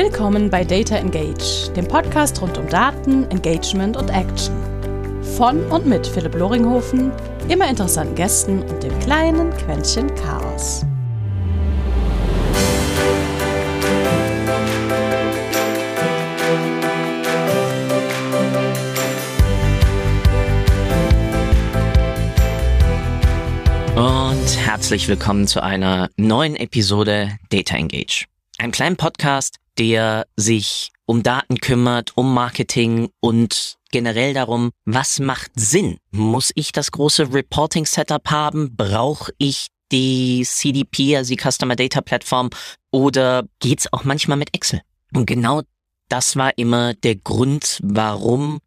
Willkommen bei Data Engage, dem Podcast rund um Daten, Engagement und Action. Von und mit Philipp Loringhofen, immer interessanten Gästen und dem kleinen Quäntchen Chaos. Und herzlich willkommen zu einer neuen Episode Data Engage. Ein kleinen Podcast, der sich um Daten kümmert, um Marketing und generell darum, was macht Sinn? Muss ich das große Reporting-Setup haben? Brauche ich die CDP, also die Customer Data Plattform, oder geht's auch manchmal mit Excel? Und genau das war immer der Grund, warum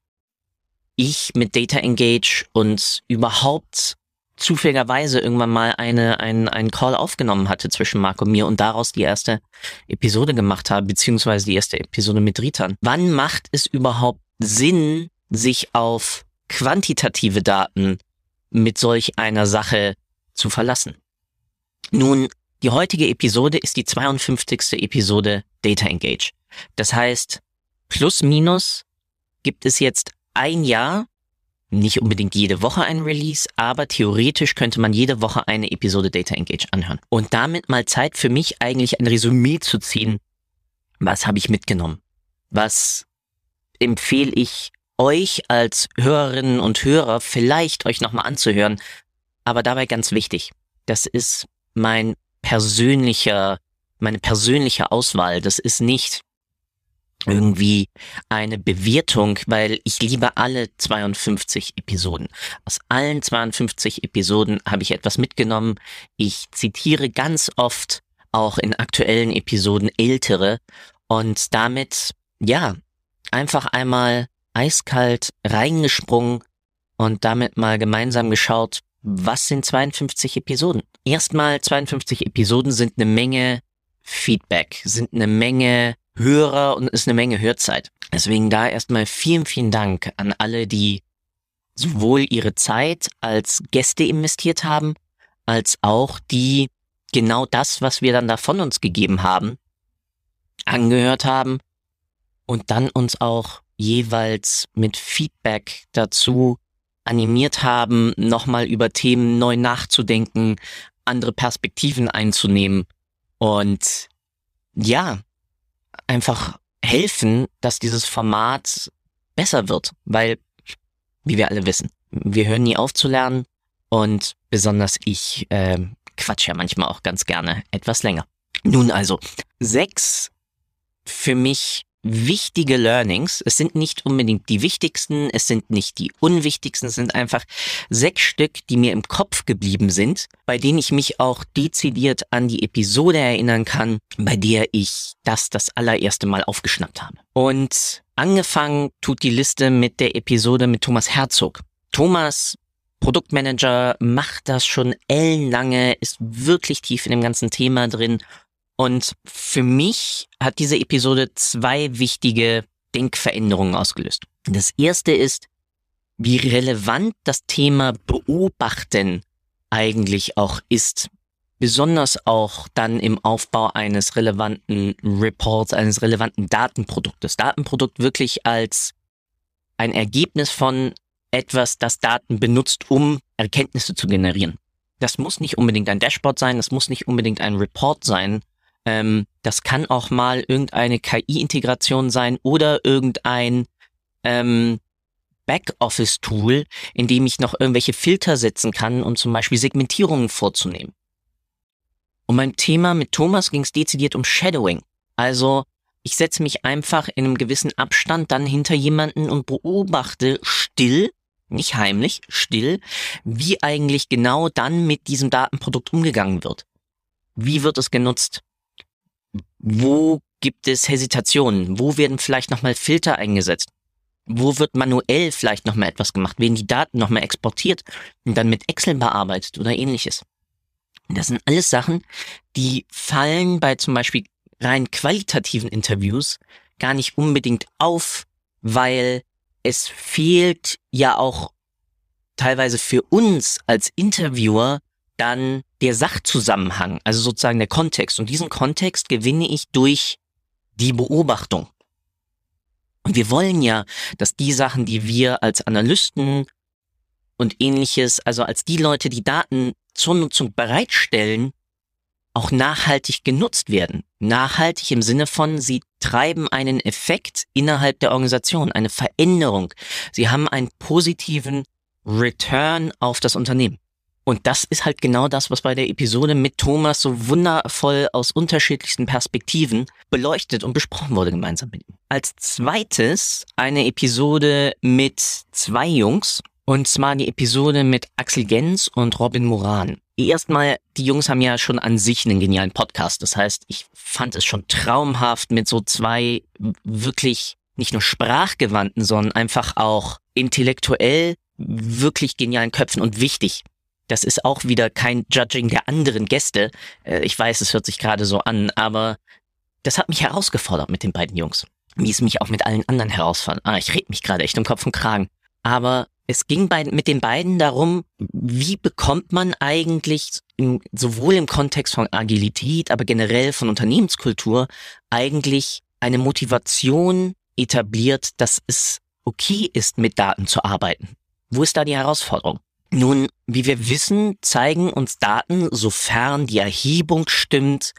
ich mit Data Engage und überhaupt zufälligerweise irgendwann mal eine, ein, einen Call aufgenommen hatte zwischen Marc und mir und daraus die erste Episode gemacht habe, beziehungsweise die erste Episode mit Ritan. Wann macht es überhaupt Sinn, sich auf quantitative Daten mit solch einer Sache zu verlassen? Nun, die heutige Episode ist die 52. Episode Data Engage. Das heißt, plus minus gibt es jetzt ein Jahr nicht unbedingt jede Woche ein Release, aber theoretisch könnte man jede Woche eine Episode Data Engage anhören. Und damit mal Zeit für mich eigentlich ein Resümee zu ziehen. Was habe ich mitgenommen? Was empfehle ich euch als Hörerinnen und Hörer vielleicht euch nochmal anzuhören? Aber dabei ganz wichtig. Das ist mein persönlicher, meine persönliche Auswahl. Das ist nicht irgendwie eine Bewertung, weil ich liebe alle 52 Episoden. Aus allen 52 Episoden habe ich etwas mitgenommen. Ich zitiere ganz oft auch in aktuellen Episoden ältere und damit, ja, einfach einmal eiskalt reingesprungen und damit mal gemeinsam geschaut, was sind 52 Episoden? Erstmal 52 Episoden sind eine Menge Feedback, sind eine Menge Hörer und ist eine Menge Hörzeit. Deswegen da erstmal vielen, vielen Dank an alle, die sowohl ihre Zeit als Gäste investiert haben, als auch die genau das, was wir dann da von uns gegeben haben, angehört haben und dann uns auch jeweils mit Feedback dazu animiert haben, nochmal über Themen neu nachzudenken, andere Perspektiven einzunehmen. Und ja, einfach helfen, dass dieses Format besser wird, weil, wie wir alle wissen, wir hören nie auf zu lernen und besonders ich äh, quatsch ja manchmal auch ganz gerne etwas länger. Nun also, sechs für mich wichtige Learnings. Es sind nicht unbedingt die wichtigsten, es sind nicht die unwichtigsten, es sind einfach sechs Stück, die mir im Kopf geblieben sind, bei denen ich mich auch dezidiert an die Episode erinnern kann, bei der ich das das allererste Mal aufgeschnappt habe. Und angefangen tut die Liste mit der Episode mit Thomas Herzog. Thomas Produktmanager macht das schon ellenlange, ist wirklich tief in dem ganzen Thema drin und für mich hat diese Episode zwei wichtige Denkveränderungen ausgelöst. Das erste ist, wie relevant das Thema Beobachten eigentlich auch ist. Besonders auch dann im Aufbau eines relevanten Reports, eines relevanten Datenproduktes. Datenprodukt wirklich als ein Ergebnis von etwas, das Daten benutzt, um Erkenntnisse zu generieren. Das muss nicht unbedingt ein Dashboard sein, das muss nicht unbedingt ein Report sein, ähm, das kann auch mal irgendeine KI-Integration sein oder irgendein ähm, Backoffice-Tool, in dem ich noch irgendwelche Filter setzen kann, um zum Beispiel Segmentierungen vorzunehmen. Und beim Thema mit Thomas ging es dezidiert um Shadowing. Also ich setze mich einfach in einem gewissen Abstand dann hinter jemanden und beobachte still, nicht heimlich, still, wie eigentlich genau dann mit diesem Datenprodukt umgegangen wird. Wie wird es genutzt? Wo gibt es Hesitationen? Wo werden vielleicht nochmal Filter eingesetzt? Wo wird manuell vielleicht nochmal etwas gemacht? Werden die Daten nochmal exportiert und dann mit Excel bearbeitet oder ähnliches? Das sind alles Sachen, die fallen bei zum Beispiel rein qualitativen Interviews gar nicht unbedingt auf, weil es fehlt ja auch teilweise für uns als Interviewer dann der Sachzusammenhang, also sozusagen der Kontext. Und diesen Kontext gewinne ich durch die Beobachtung. Und wir wollen ja, dass die Sachen, die wir als Analysten und ähnliches, also als die Leute, die Daten zur Nutzung bereitstellen, auch nachhaltig genutzt werden. Nachhaltig im Sinne von, sie treiben einen Effekt innerhalb der Organisation, eine Veränderung. Sie haben einen positiven Return auf das Unternehmen. Und das ist halt genau das, was bei der Episode mit Thomas so wundervoll aus unterschiedlichsten Perspektiven beleuchtet und besprochen wurde gemeinsam mit ihm. Als zweites eine Episode mit zwei Jungs, und zwar die Episode mit Axel Gens und Robin Moran. Erstmal, die Jungs haben ja schon an sich einen genialen Podcast. Das heißt, ich fand es schon traumhaft mit so zwei wirklich nicht nur sprachgewandten, sondern einfach auch intellektuell wirklich genialen Köpfen und wichtig. Das ist auch wieder kein Judging der anderen Gäste. Äh, ich weiß, es hört sich gerade so an, aber das hat mich herausgefordert mit den beiden Jungs. Wie es mich auch mit allen anderen herausfordert. Ah, ich red mich gerade echt um Kopf und Kragen. Aber es ging bei, mit den beiden darum, wie bekommt man eigentlich im, sowohl im Kontext von Agilität, aber generell von Unternehmenskultur eigentlich eine Motivation etabliert, dass es okay ist, mit Daten zu arbeiten. Wo ist da die Herausforderung? Nun, wie wir wissen, zeigen uns Daten, sofern die Erhebung stimmt,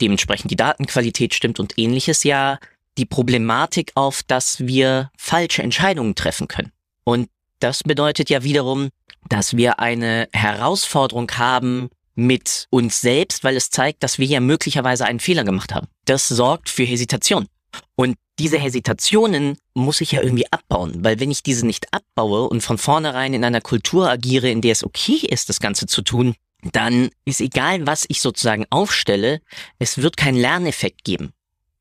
dementsprechend die Datenqualität stimmt und ähnliches ja, die Problematik auf, dass wir falsche Entscheidungen treffen können. Und das bedeutet ja wiederum, dass wir eine Herausforderung haben mit uns selbst, weil es zeigt, dass wir ja möglicherweise einen Fehler gemacht haben. Das sorgt für Hesitation. Und diese Hesitationen muss ich ja irgendwie abbauen, weil wenn ich diese nicht abbaue und von vornherein in einer Kultur agiere, in der es okay ist, das Ganze zu tun, dann ist egal, was ich sozusagen aufstelle, es wird keinen Lerneffekt geben,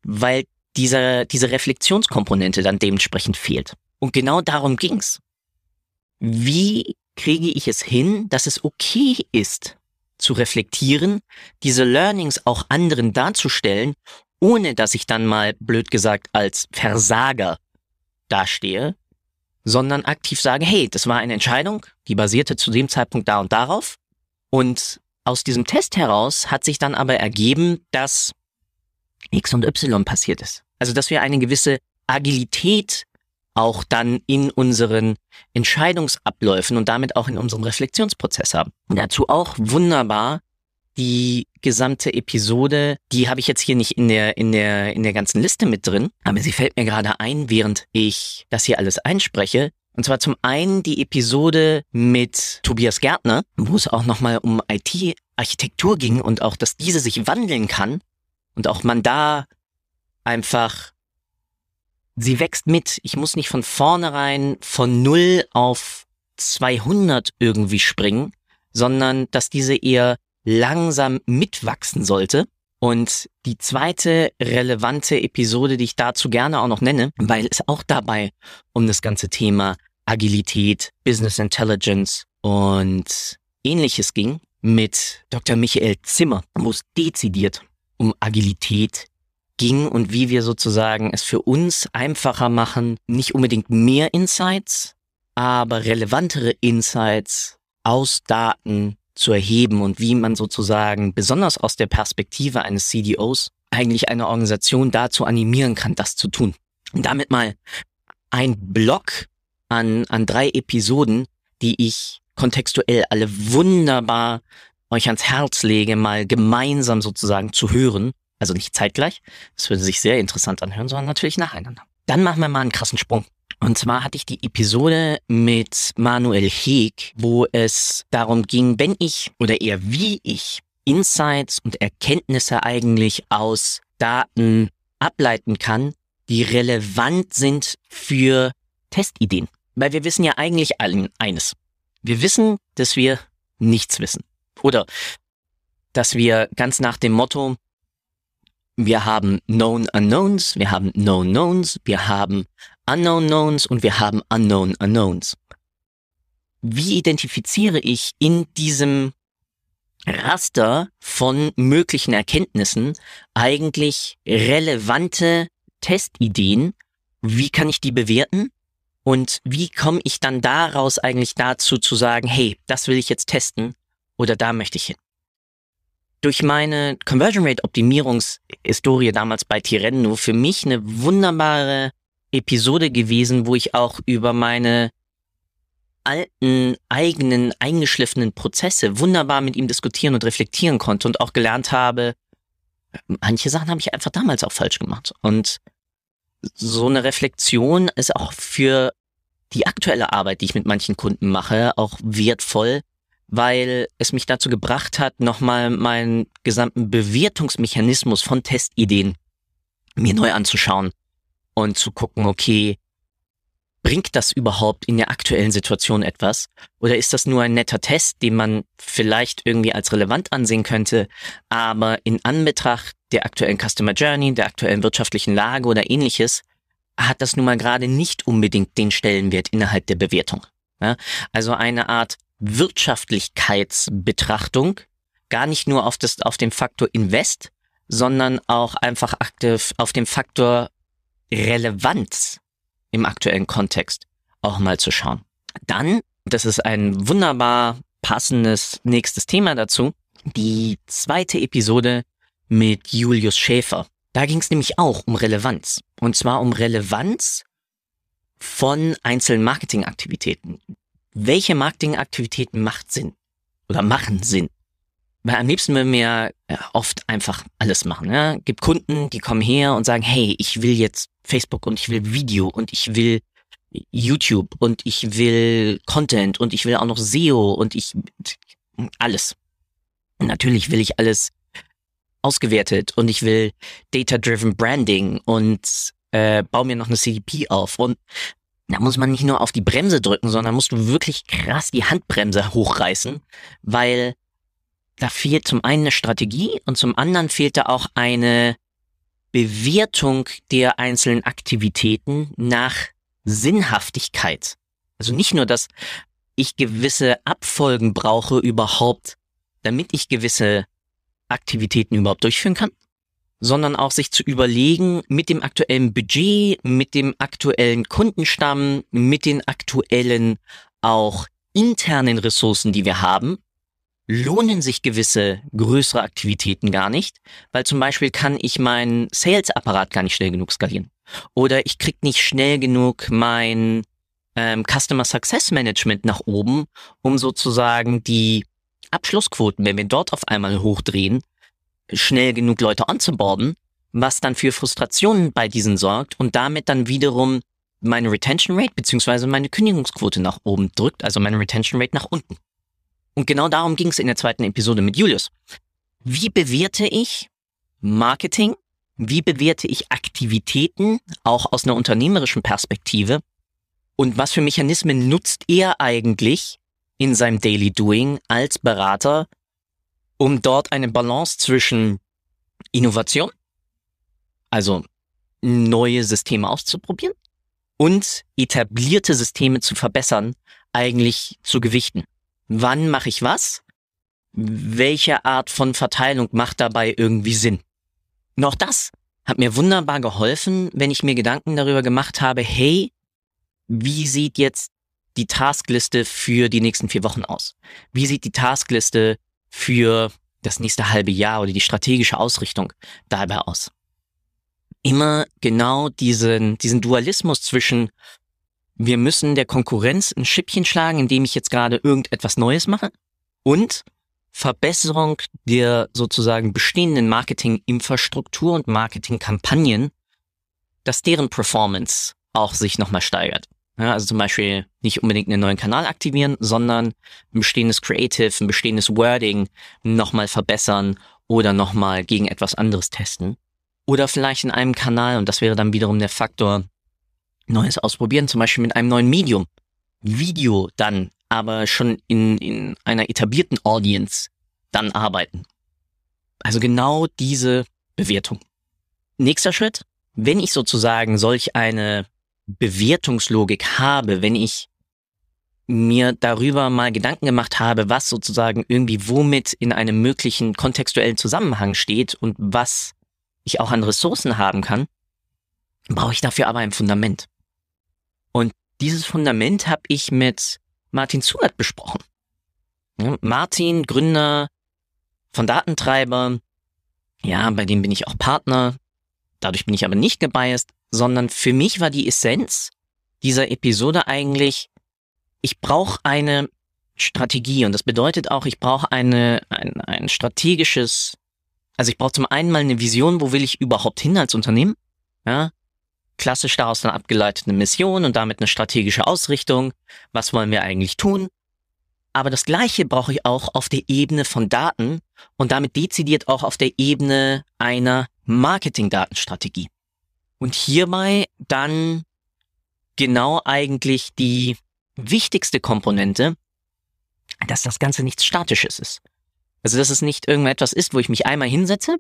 weil diese, diese Reflexionskomponente dann dementsprechend fehlt. Und genau darum ging's wie kriege ich es hin, dass es okay ist, zu reflektieren, diese Learnings auch anderen darzustellen, ohne dass ich dann mal, blöd gesagt, als Versager dastehe, sondern aktiv sage, hey, das war eine Entscheidung, die basierte zu dem Zeitpunkt da und darauf. Und aus diesem Test heraus hat sich dann aber ergeben, dass X und Y passiert ist. Also, dass wir eine gewisse Agilität auch dann in unseren Entscheidungsabläufen und damit auch in unserem Reflexionsprozess haben. Und dazu auch wunderbar die gesamte Episode, die habe ich jetzt hier nicht in der, in der, in der ganzen Liste mit drin, aber sie fällt mir gerade ein, während ich das hier alles einspreche. Und zwar zum einen die Episode mit Tobias Gärtner, wo es auch nochmal um IT-Architektur ging und auch, dass diese sich wandeln kann und auch man da einfach sie wächst mit. Ich muss nicht von vornherein von 0 auf 200 irgendwie springen, sondern dass diese eher langsam mitwachsen sollte. Und die zweite relevante Episode, die ich dazu gerne auch noch nenne, weil es auch dabei um das ganze Thema Agilität, Business Intelligence und ähnliches ging, mit Dr. Michael Zimmer, wo es dezidiert um Agilität ging und wie wir sozusagen es für uns einfacher machen, nicht unbedingt mehr Insights, aber relevantere Insights aus Daten zu erheben und wie man sozusagen besonders aus der Perspektive eines CDOs eigentlich eine Organisation dazu animieren kann, das zu tun. Und damit mal ein Block an, an drei Episoden, die ich kontextuell alle wunderbar euch ans Herz lege, mal gemeinsam sozusagen zu hören, also nicht zeitgleich. Das würde sich sehr interessant anhören, sondern natürlich nacheinander. Dann machen wir mal einen krassen Sprung. Und zwar hatte ich die Episode mit Manuel Heeg, wo es darum ging, wenn ich oder eher wie ich Insights und Erkenntnisse eigentlich aus Daten ableiten kann, die relevant sind für Testideen. Weil wir wissen ja eigentlich allen eines. Wir wissen, dass wir nichts wissen. Oder dass wir ganz nach dem Motto, wir haben Known Unknowns, wir haben Known Knowns, wir haben Unknown Knowns und wir haben Unknown Unknowns. Wie identifiziere ich in diesem Raster von möglichen Erkenntnissen eigentlich relevante Testideen? Wie kann ich die bewerten? Und wie komme ich dann daraus eigentlich dazu zu sagen, hey, das will ich jetzt testen oder da möchte ich hin? durch meine Conversion Rate Optimierungshistorie damals bei Tirendo für mich eine wunderbare Episode gewesen, wo ich auch über meine alten, eigenen, eingeschliffenen Prozesse wunderbar mit ihm diskutieren und reflektieren konnte und auch gelernt habe, manche Sachen habe ich einfach damals auch falsch gemacht. Und so eine Reflexion ist auch für die aktuelle Arbeit, die ich mit manchen Kunden mache, auch wertvoll, weil es mich dazu gebracht hat, nochmal meinen gesamten Bewertungsmechanismus von Testideen mir neu anzuschauen und zu gucken, okay, bringt das überhaupt in der aktuellen Situation etwas? Oder ist das nur ein netter Test, den man vielleicht irgendwie als relevant ansehen könnte, aber in Anbetracht der aktuellen Customer Journey, der aktuellen wirtschaftlichen Lage oder ähnliches, hat das nun mal gerade nicht unbedingt den Stellenwert innerhalb der Bewertung. Ja? Also eine Art Wirtschaftlichkeitsbetrachtung, gar nicht nur auf, das, auf den Faktor Invest, sondern auch einfach aktiv auf den Faktor Relevanz im aktuellen Kontext auch mal zu schauen. Dann, das ist ein wunderbar passendes nächstes Thema dazu, die zweite Episode mit Julius Schäfer. Da ging es nämlich auch um Relevanz. Und zwar um Relevanz von einzelnen Marketingaktivitäten. Welche Marketingaktivitäten macht Sinn oder machen Sinn? Weil am liebsten würden wir ja, oft einfach alles machen. Ja? Gibt Kunden, die kommen her und sagen, hey, ich will jetzt Facebook und ich will Video und ich will YouTube und ich will Content und ich will auch noch SEO und ich alles. Natürlich will ich alles ausgewertet und ich will Data-Driven Branding und äh, baue mir noch eine CDP auf. Und da muss man nicht nur auf die Bremse drücken, sondern musst du wirklich krass die Handbremse hochreißen, weil da fehlt zum einen eine Strategie und zum anderen fehlt da auch eine Bewertung der einzelnen Aktivitäten nach Sinnhaftigkeit. Also nicht nur, dass ich gewisse Abfolgen brauche überhaupt, damit ich gewisse Aktivitäten überhaupt durchführen kann, sondern auch sich zu überlegen, mit dem aktuellen Budget, mit dem aktuellen Kundenstamm, mit den aktuellen auch internen Ressourcen, die wir haben, lohnen sich gewisse größere Aktivitäten gar nicht, weil zum Beispiel kann ich meinen Sales-Apparat gar nicht schnell genug skalieren. Oder ich krieg nicht schnell genug mein ähm, Customer Success Management nach oben, um sozusagen die Abschlussquoten, wenn wir dort auf einmal hochdrehen, schnell genug Leute onzuboarden, was dann für Frustrationen bei diesen sorgt und damit dann wiederum meine Retention Rate beziehungsweise meine Kündigungsquote nach oben drückt, also meine Retention Rate nach unten. Und genau darum ging es in der zweiten Episode mit Julius. Wie bewerte ich Marketing? Wie bewerte ich Aktivitäten, auch aus einer unternehmerischen Perspektive? Und was für Mechanismen nutzt er eigentlich in seinem Daily Doing als Berater, um dort eine Balance zwischen Innovation, also neue Systeme auszuprobieren, und etablierte Systeme zu verbessern, eigentlich zu gewichten wann mache ich was, welche Art von Verteilung macht dabei irgendwie Sinn. Noch das hat mir wunderbar geholfen, wenn ich mir Gedanken darüber gemacht habe, hey, wie sieht jetzt die Taskliste für die nächsten vier Wochen aus? Wie sieht die Taskliste für das nächste halbe Jahr oder die strategische Ausrichtung dabei aus? Immer genau diesen, diesen Dualismus zwischen wir müssen der Konkurrenz ein Schippchen schlagen, indem ich jetzt gerade irgendetwas Neues mache und Verbesserung der sozusagen bestehenden Marketinginfrastruktur und Marketingkampagnen, dass deren Performance auch sich nochmal steigert. Ja, also zum Beispiel nicht unbedingt einen neuen Kanal aktivieren, sondern ein bestehendes Creative, ein bestehendes Wording nochmal verbessern oder nochmal gegen etwas anderes testen. Oder vielleicht in einem Kanal, und das wäre dann wiederum der Faktor, Neues ausprobieren, zum Beispiel mit einem neuen Medium. Video dann, aber schon in, in einer etablierten Audience dann arbeiten. Also genau diese Bewertung. Nächster Schritt, wenn ich sozusagen solch eine Bewertungslogik habe, wenn ich mir darüber mal Gedanken gemacht habe, was sozusagen irgendwie womit in einem möglichen kontextuellen Zusammenhang steht und was ich auch an Ressourcen haben kann, brauche ich dafür aber ein Fundament. Und dieses Fundament habe ich mit Martin Zugert besprochen. Martin, Gründer von Datentreibern. Ja, bei denen bin ich auch Partner. Dadurch bin ich aber nicht gebiased, sondern für mich war die Essenz dieser Episode eigentlich, ich brauche eine Strategie und das bedeutet auch, ich brauche eine, ein, ein strategisches, also ich brauche zum einen mal eine Vision, wo will ich überhaupt hin als Unternehmen, ja, klassisch daraus dann abgeleitet eine Mission und damit eine strategische Ausrichtung, was wollen wir eigentlich tun, aber das Gleiche brauche ich auch auf der Ebene von Daten und damit dezidiert auch auf der Ebene einer Marketing-Datenstrategie. Und hierbei dann genau eigentlich die wichtigste Komponente, dass das Ganze nichts Statisches ist. Also dass es nicht irgendetwas ist, wo ich mich einmal hinsetze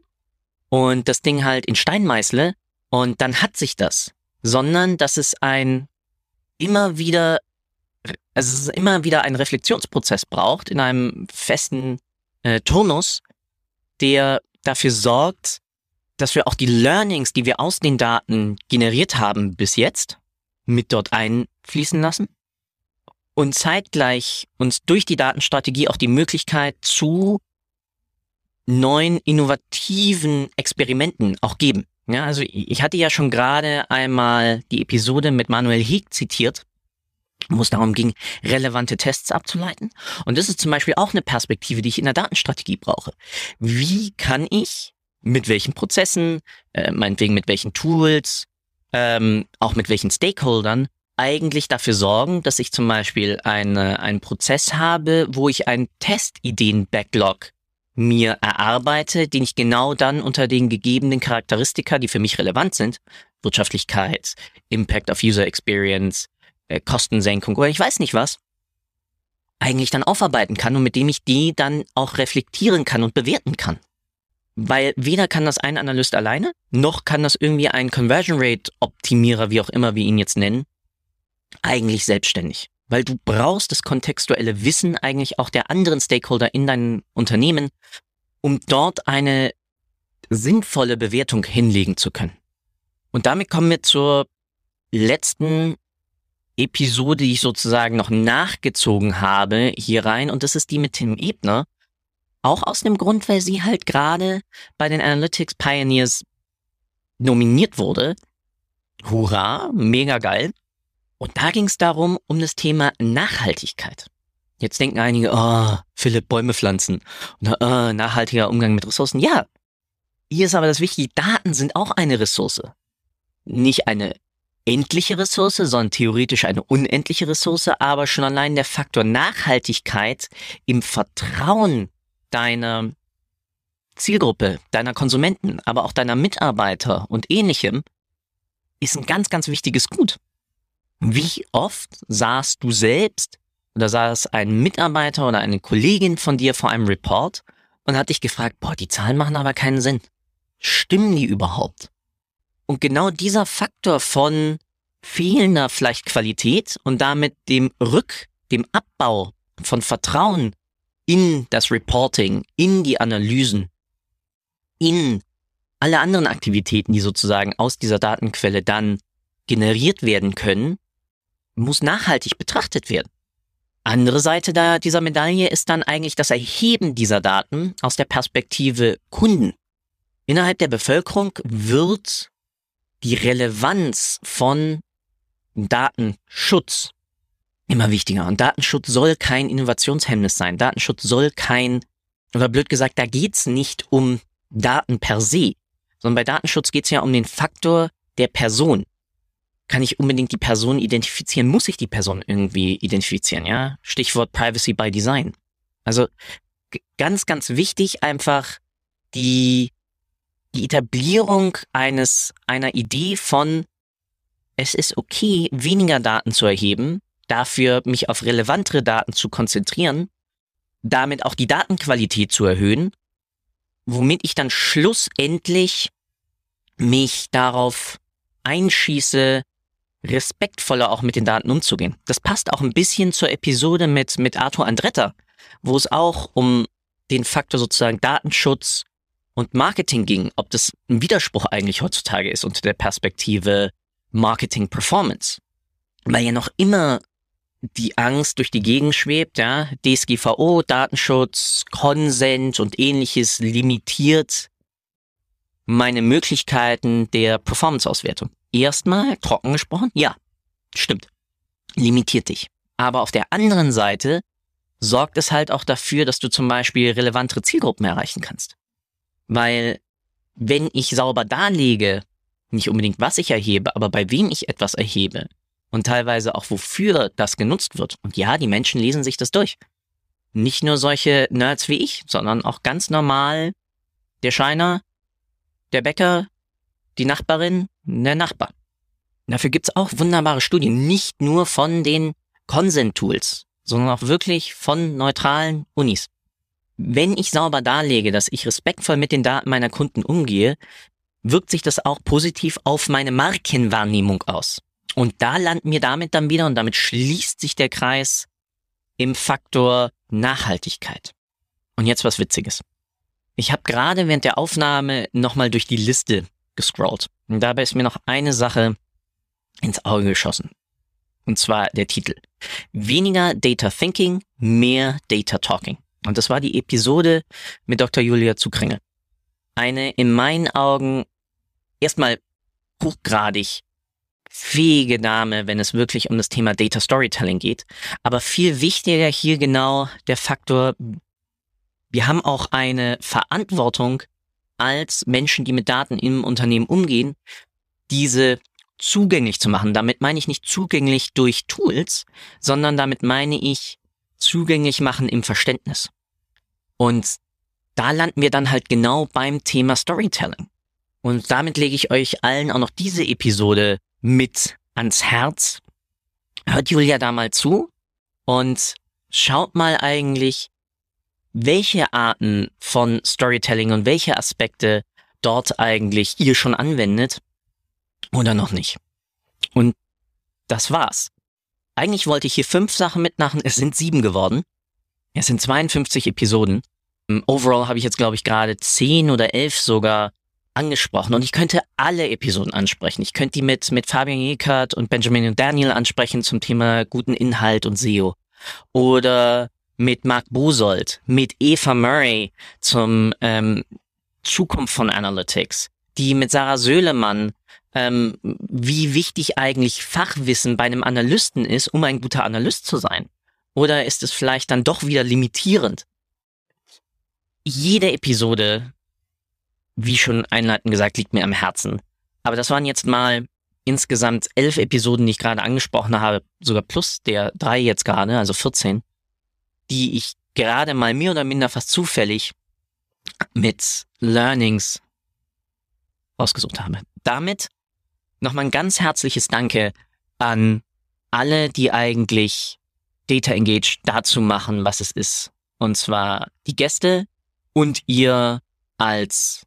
und das Ding halt in Stein meißle und dann hat sich das, sondern dass es ein immer wieder also es immer wieder einen Reflexionsprozess braucht in einem festen äh, Turnus, der dafür sorgt, dass wir auch die Learnings, die wir aus den Daten generiert haben bis jetzt, mit dort einfließen lassen und zeitgleich uns durch die Datenstrategie auch die Möglichkeit zu neuen innovativen Experimenten auch geben. Ja, also ich hatte ja schon gerade einmal die Episode mit Manuel Heeg zitiert, wo es darum ging, relevante Tests abzuleiten. Und das ist zum Beispiel auch eine Perspektive, die ich in der Datenstrategie brauche. Wie kann ich mit welchen Prozessen, äh, meinetwegen mit welchen Tools, ähm, auch mit welchen Stakeholdern eigentlich dafür sorgen, dass ich zum Beispiel eine, einen Prozess habe, wo ich einen Testideen-Backlog mir erarbeite, den ich genau dann unter den gegebenen Charakteristika, die für mich relevant sind, Wirtschaftlichkeit, Impact auf User Experience, äh, Kostensenkung oder ich weiß nicht was, eigentlich dann aufarbeiten kann und mit dem ich die dann auch reflektieren kann und bewerten kann. Weil weder kann das ein Analyst alleine, noch kann das irgendwie ein Conversion Rate Optimierer, wie auch immer wir ihn jetzt nennen, eigentlich selbstständig. Weil du brauchst das kontextuelle Wissen eigentlich auch der anderen Stakeholder in deinem Unternehmen, um dort eine sinnvolle Bewertung hinlegen zu können. Und damit kommen wir zur letzten Episode, die ich sozusagen noch nachgezogen habe, hier rein. Und das ist die mit Tim Ebner. Auch aus dem Grund, weil sie halt gerade bei den Analytics Pioneers nominiert wurde. Hurra, mega geil. Und da ging es darum, um das Thema Nachhaltigkeit. Jetzt denken einige, oh, Philipp, Bäume pflanzen. Und oh, nachhaltiger Umgang mit Ressourcen. Ja, hier ist aber das Wichtige, Daten sind auch eine Ressource. Nicht eine endliche Ressource, sondern theoretisch eine unendliche Ressource, aber schon allein der Faktor Nachhaltigkeit im Vertrauen deiner Zielgruppe, deiner Konsumenten, aber auch deiner Mitarbeiter und ähnlichem, ist ein ganz, ganz wichtiges Gut. Wie oft saßt du selbst oder saß ein Mitarbeiter oder eine Kollegin von dir vor einem Report und hat dich gefragt, boah, die Zahlen machen aber keinen Sinn. Stimmen die überhaupt? Und genau dieser Faktor von fehlender vielleicht Qualität und damit dem Rück, dem Abbau von Vertrauen in das Reporting, in die Analysen, in alle anderen Aktivitäten, die sozusagen aus dieser Datenquelle dann generiert werden können, muss nachhaltig betrachtet werden. Andere Seite dieser Medaille ist dann eigentlich das Erheben dieser Daten aus der Perspektive Kunden. Innerhalb der Bevölkerung wird die Relevanz von Datenschutz immer wichtiger. Und Datenschutz soll kein Innovationshemmnis sein. Datenschutz soll kein, oder blöd gesagt, da geht's nicht um Daten per se, sondern bei Datenschutz geht's ja um den Faktor der Person. Kann ich unbedingt die Person identifizieren? Muss ich die Person irgendwie identifizieren? Ja, Stichwort Privacy by Design. Also ganz, ganz wichtig einfach die die Etablierung eines, einer Idee von, es ist okay, weniger Daten zu erheben, dafür mich auf relevantere Daten zu konzentrieren, damit auch die Datenqualität zu erhöhen, womit ich dann schlussendlich mich darauf einschieße, respektvoller auch mit den Daten umzugehen. Das passt auch ein bisschen zur Episode mit, mit Arthur Andretta, wo es auch um den Faktor sozusagen Datenschutz und Marketing ging, ob das ein Widerspruch eigentlich heutzutage ist unter der Perspektive Marketing Performance. Weil ja noch immer die Angst durch die Gegend schwebt, ja. DSGVO, Datenschutz, Consent und ähnliches limitiert meine Möglichkeiten der Performance-Auswertung. Erstmal, trocken gesprochen, ja, stimmt. Limitiert dich. Aber auf der anderen Seite sorgt es halt auch dafür, dass du zum Beispiel relevantere Zielgruppen erreichen kannst. Weil wenn ich sauber darlege, nicht unbedingt was ich erhebe, aber bei wem ich etwas erhebe und teilweise auch wofür das genutzt wird. Und ja, die Menschen lesen sich das durch. Nicht nur solche Nerds wie ich, sondern auch ganz normal der Scheiner, der Bäcker, die Nachbarin, der Nachbar. Dafür gibt's auch wunderbare Studien, nicht nur von den Consent-Tools, sondern auch wirklich von neutralen Unis. Wenn ich sauber darlege, dass ich respektvoll mit den Daten meiner Kunden umgehe, wirkt sich das auch positiv auf meine Markenwahrnehmung aus. Und da landen wir damit dann wieder und damit schließt sich der Kreis im Faktor Nachhaltigkeit. Und jetzt was Witziges. Ich habe gerade während der Aufnahme nochmal durch die Liste gescrollt. Und dabei ist mir noch eine Sache ins Auge geschossen. Und zwar der Titel. Weniger Data Thinking, mehr Data Talking. Und das war die Episode mit Dr. Julia Zukringe. Eine in meinen Augen erstmal hochgradig fähige Dame, wenn es wirklich um das Thema Data Storytelling geht. Aber viel wichtiger hier genau der Faktor, wir haben auch eine Verantwortung als Menschen, die mit Daten im Unternehmen umgehen, diese zugänglich zu machen. Damit meine ich nicht zugänglich durch Tools, sondern damit meine ich zugänglich machen im Verständnis. Und da landen wir dann halt genau beim Thema Storytelling. Und damit lege ich euch allen auch noch diese Episode mit ans Herz. Hört Julia da mal zu und schaut mal eigentlich, welche Arten von Storytelling und welche Aspekte dort eigentlich ihr schon anwendet oder noch nicht. Und das war's. Eigentlich wollte ich hier fünf Sachen mitmachen, es sind sieben geworden. Es sind 52 Episoden. Overall habe ich jetzt, glaube ich, gerade zehn oder elf sogar angesprochen und ich könnte alle Episoden ansprechen. Ich könnte die mit, mit Fabian Jekert und Benjamin und Daniel ansprechen zum Thema guten Inhalt und SEO. Oder mit Mark Bosold, mit Eva Murray zum ähm, Zukunft von Analytics, die mit Sarah Söhlemann, ähm, wie wichtig eigentlich Fachwissen bei einem Analysten ist, um ein guter Analyst zu sein. Oder ist es vielleicht dann doch wieder limitierend? Jede Episode wie schon einleitend gesagt, liegt mir am Herzen. Aber das waren jetzt mal insgesamt elf Episoden, die ich gerade angesprochen habe, sogar plus der drei jetzt gerade, also 14, die ich gerade mal mehr oder minder fast zufällig mit Learnings ausgesucht habe. Damit nochmal ein ganz herzliches Danke an alle, die eigentlich Data Engage dazu machen, was es ist. Und zwar die Gäste und ihr als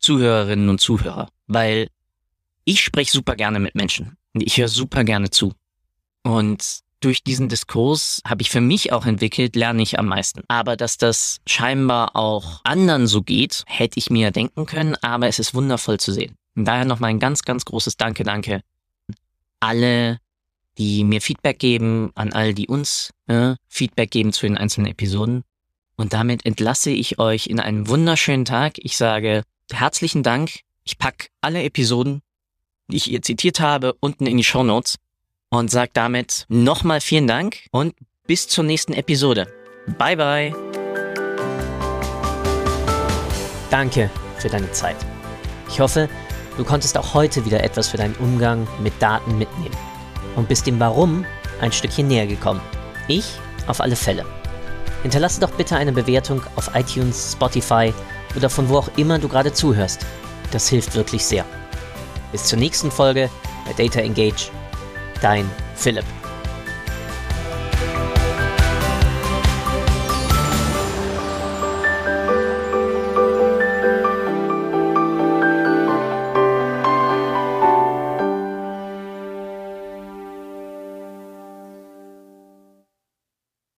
Zuhörerinnen und Zuhörer, weil ich spreche super gerne mit Menschen. Ich höre super gerne zu. Und durch diesen Diskurs habe ich für mich auch entwickelt, lerne ich am meisten. Aber dass das scheinbar auch anderen so geht, hätte ich mir denken können, aber es ist wundervoll zu sehen. Und daher nochmal ein ganz, ganz großes Danke, danke. Alle, die mir Feedback geben, an all die uns äh, Feedback geben zu den einzelnen Episoden. Und damit entlasse ich euch in einen wunderschönen Tag. Ich sage herzlichen Dank. Ich pack alle Episoden, die ich ihr zitiert habe, unten in die Show Notes und sag damit nochmal vielen Dank und bis zur nächsten Episode. Bye bye. Danke für deine Zeit. Ich hoffe, du konntest auch heute wieder etwas für deinen Umgang mit Daten mitnehmen und bist dem Warum ein Stückchen näher gekommen. Ich auf alle Fälle. Hinterlasse doch bitte eine Bewertung auf iTunes, Spotify oder von wo auch immer du gerade zuhörst. Das hilft wirklich sehr. Bis zur nächsten Folge bei Data Engage. Dein Philipp.